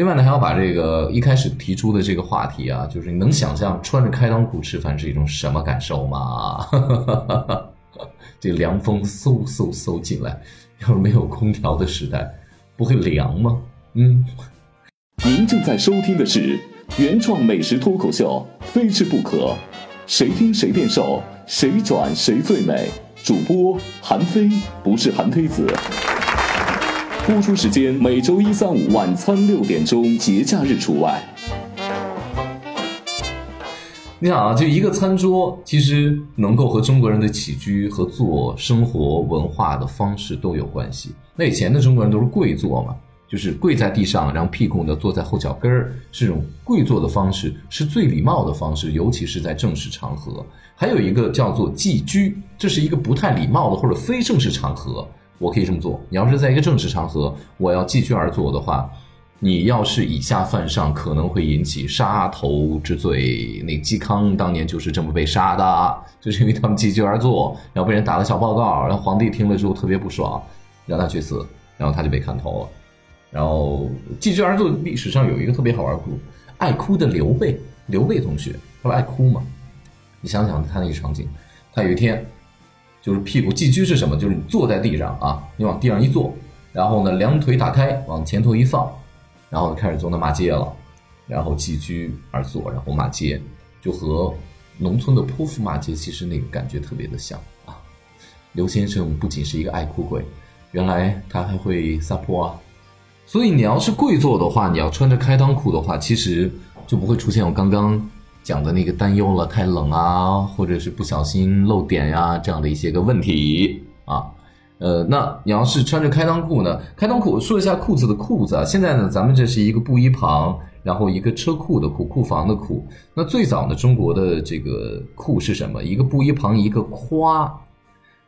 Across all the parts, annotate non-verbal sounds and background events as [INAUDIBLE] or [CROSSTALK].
另外呢，还要把这个一开始提出的这个话题啊，就是你能想象穿着开裆裤吃饭是一种什么感受吗？[LAUGHS] 这凉风嗖嗖嗖进来，要是没有空调的时代，不会凉吗？嗯。您正在收听的是原创美食脱口秀《非吃不可》，谁听谁变瘦，谁转谁最美。主播韩非，不是韩非子。播出时间每周一、三、五晚餐六点钟，节假日除外。你想啊，就一个餐桌，其实能够和中国人的起居、和做生活、文化的方式都有关系。那以前的中国人都是跪坐嘛，就是跪在地上，然后屁股呢坐在后脚跟儿，这种跪坐的方式是最礼貌的方式，尤其是在正式场合。还有一个叫做寄居，这是一个不太礼貌的或者非正式场合。我可以这么做。你要是在一个正式场合，我要继续而坐的话，你要是以下犯上，可能会引起杀头之罪。那嵇康当年就是这么被杀的，就是因为他们继续而坐，然后被人打了小报告，然后皇帝听了之后特别不爽，让他去死，然后他就被砍头了。然后继续而坐，历史上有一个特别好玩的，爱哭的刘备，刘备同学，他不爱哭嘛？你想想他那个场景，他有一天。就是屁股寄居是什么？就是你坐在地上啊，你往地上一坐，然后呢，两腿打开，往前头一放，然后开始做那骂街了，然后寄居而坐，然后骂街，就和农村的泼妇骂街其实那个感觉特别的像啊。刘先生不仅是一个爱哭鬼，原来他还会撒泼啊。所以你要是跪坐的话，你要穿着开裆裤的话，其实就不会出现我刚刚。讲的那个担忧了，太冷啊，或者是不小心漏点呀，这样的一些个问题啊，呃，那你要是穿着开裆裤呢？开裆裤说一下裤子的裤子啊，现在呢，咱们这是一个布衣旁，然后一个车库的库，库房的库。那最早呢，中国的这个库是什么？一个布衣旁，一个夸，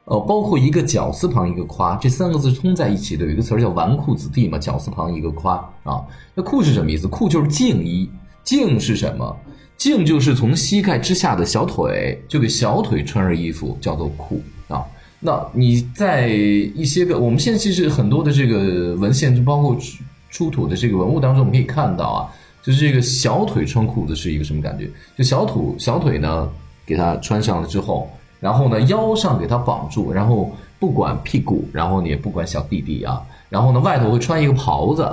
呃，包括一个绞丝旁，一个夸，这三个字通在一起的，有一个词儿叫纨绔子弟嘛，绞丝旁一个夸啊。那裤是什么意思？裤就是净衣，净是什么？净就是从膝盖之下的小腿，就给小腿穿上衣服，叫做裤啊。那你在一些个，我们现在其实很多的这个文献，就包括出出土的这个文物当中，我们可以看到啊，就是这个小腿穿裤子是一个什么感觉？就小腿小腿呢，给它穿上了之后，然后呢腰上给它绑住，然后不管屁股，然后你也不管小弟弟啊，然后呢外头会穿一个袍子。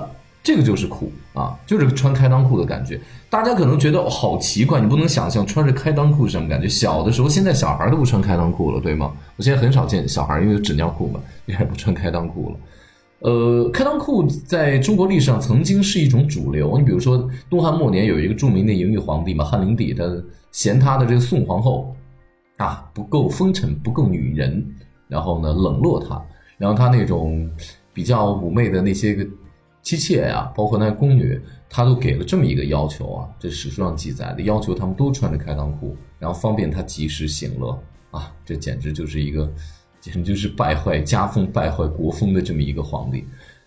这个就是裤啊，就是穿开裆裤的感觉。大家可能觉得好奇怪，你不能想象穿着开裆裤是什么感觉。小的时候，现在小孩都不穿开裆裤了，对吗？我现在很少见小孩，因为纸尿裤嘛，也不穿开裆裤了。呃，开裆裤在中国历史上曾经是一种主流。你比如说，东汉末年有一个著名的淫欲皇帝嘛，汉灵帝，他嫌他的这个宋皇后啊不够风尘，不够女人，然后呢冷落她，然后他那种比较妩媚的那些个。妻妾呀，包括那宫女，他都给了这么一个要求啊，这史书上记载的要求，他们都穿着开裆裤，然后方便他及时行乐啊，这简直就是一个，简直就是败坏家风、败坏国风的这么一个皇帝。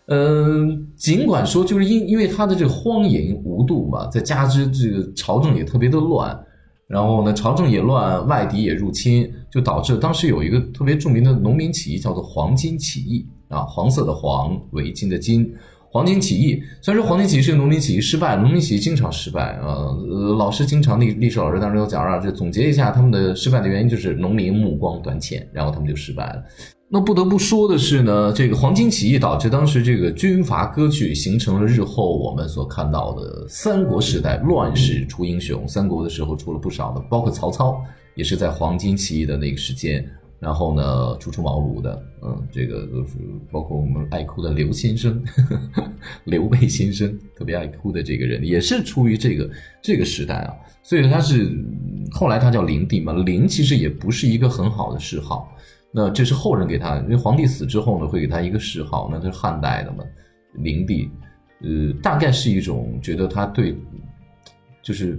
嗯，尽管说就是因因为他的这个荒淫无度嘛，再加之这个朝政也特别的乱，然后呢，朝政也乱，外敌也入侵，就导致当时有一个特别著名的农民起义，叫做黄巾起义啊，黄色的黄，围巾的巾。黄巾起义，虽然说黄巾起义是个农民起义失败，农民起义经常失败啊。呃，老师经常历历史老师当中有讲啊，就总结一下他们的失败的原因，就是农民目光短浅，然后他们就失败了。那不得不说的是呢，这个黄巾起义导致当时这个军阀割据，形成了日后我们所看到的三国时代乱世出英雄。三国的时候出了不少的，包括曹操也是在黄巾起义的那个时间。然后呢，初出茅庐的，嗯，这个都是包括我们爱哭的刘先生，呵 [LAUGHS] 呵刘备先生特别爱哭的这个人，也是出于这个这个时代啊，所以他是后来他叫灵帝嘛，灵其实也不是一个很好的谥号，那这是后人给他，因为皇帝死之后呢，会给他一个谥号，那他是汉代的嘛，灵帝，呃，大概是一种觉得他对，就是。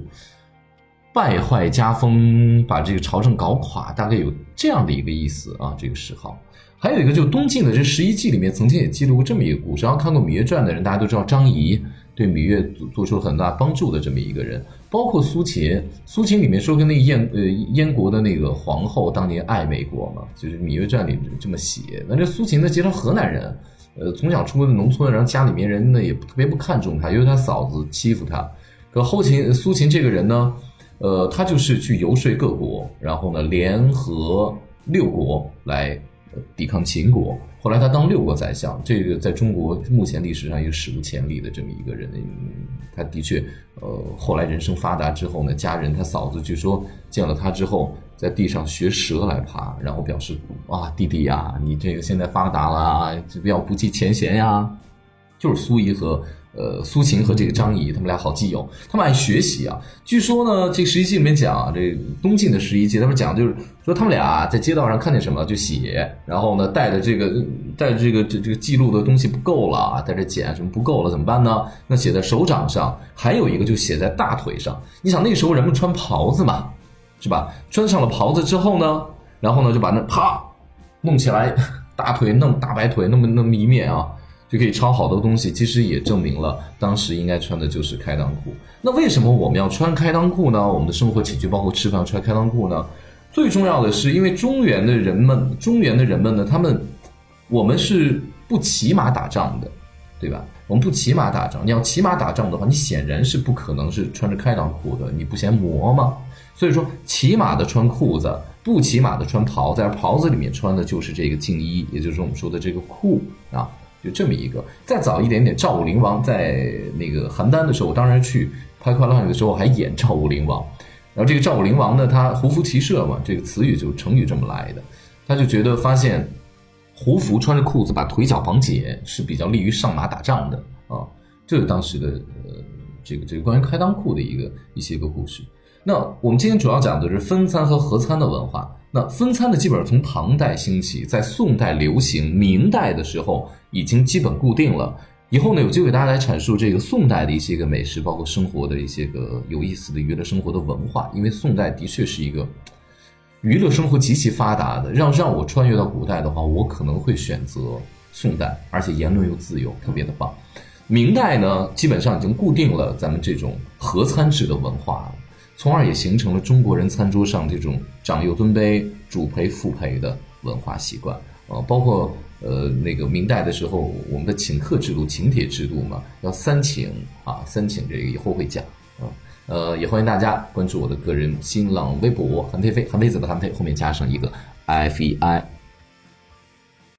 败坏家风，把这个朝政搞垮，大概有这样的一个意思啊。这个谥号，还有一个，就东晋的这十一纪里面，曾经也记录过这么一个故事。然后看过《芈月传》的人，大家都知道张仪对芈月做出了很大帮助的这么一个人。包括苏秦，苏秦里面说跟那个燕呃燕国的那个皇后当年暧昧过嘛，就是《芈月传》里这么写。那这苏秦呢，其实河南人，呃，从小出的农村，然后家里面人呢也特别不看重他，因为他嫂子欺负他。可后秦苏秦这个人呢，呃，他就是去游说各国，然后呢联合六国来抵抗秦国。后来他当六国宰相，这个在中国目前历史上也是史无前例的这么一个人。他的确，呃，后来人生发达之后呢，家人他嫂子据说见了他之后，在地上学蛇来爬，然后表示哇，弟弟呀，你这个现在发达了，不要不计前嫌呀。就是苏仪和。呃，苏秦和这个张仪，他们俩好基友，他们爱学习啊。据说呢，这个十一记里面讲，这个东晋的十一记，他们讲就是说，他们俩在街道上看见什么就写，然后呢，带着这个带着这个这这个记录的东西不够了啊，带着剪什么不够了怎么办呢？那写在手掌上，还有一个就写在大腿上。你想那时候人们穿袍子嘛，是吧？穿上了袍子之后呢，然后呢就把那啪弄起来，[LAUGHS] 大腿弄大白腿那么那么一面啊。就可以抄好多东西，其实也证明了当时应该穿的就是开裆裤。那为什么我们要穿开裆裤呢？我们的生活起居包括吃饭穿开裆裤呢？最重要的是，因为中原的人们，中原的人们呢，他们我们是不骑马打仗的，对吧？我们不骑马打仗，你要骑马打仗的话，你显然是不可能是穿着开裆裤的，你不嫌磨吗？所以说，骑马的穿裤子，不骑马的穿袍子，而袍子里面穿的就是这个敬衣，也就是我们说的这个裤啊。就这么一个，再早一点点，赵武灵王在那个邯郸的时候，我当时去拍《快乐汉语》的时候还演赵武灵王。然后这个赵武灵王呢，他胡服骑射嘛，这个词语就成语这么来的。他就觉得发现胡服穿着裤子把腿脚绑紧是比较利于上马打仗的啊。这是当时的呃这个这个关于开裆裤的一个一些个故事。那我们今天主要讲的是分餐和合餐的文化。那分餐的基本上从唐代兴起，在宋代流行，明代的时候。已经基本固定了。以后呢，有机会大家来阐述这个宋代的一些个美食，包括生活的一些个有意思的娱乐生活的文化。因为宋代的确是一个娱乐生活极其发达的。让让我穿越到古代的话，我可能会选择宋代，而且言论又自由，特别的棒。明代呢，基本上已经固定了咱们这种合餐制的文化了，从而也形成了中国人餐桌上这种长幼尊卑、主陪副陪的文化习惯呃，包括。呃，那个明代的时候，我们的请客制度、请帖制度嘛，要三请啊，三请这个以后会讲啊。呃，也欢迎大家关注我的个人新浪微博韩佩飞，韩非子的韩非后面加上一个 F E I。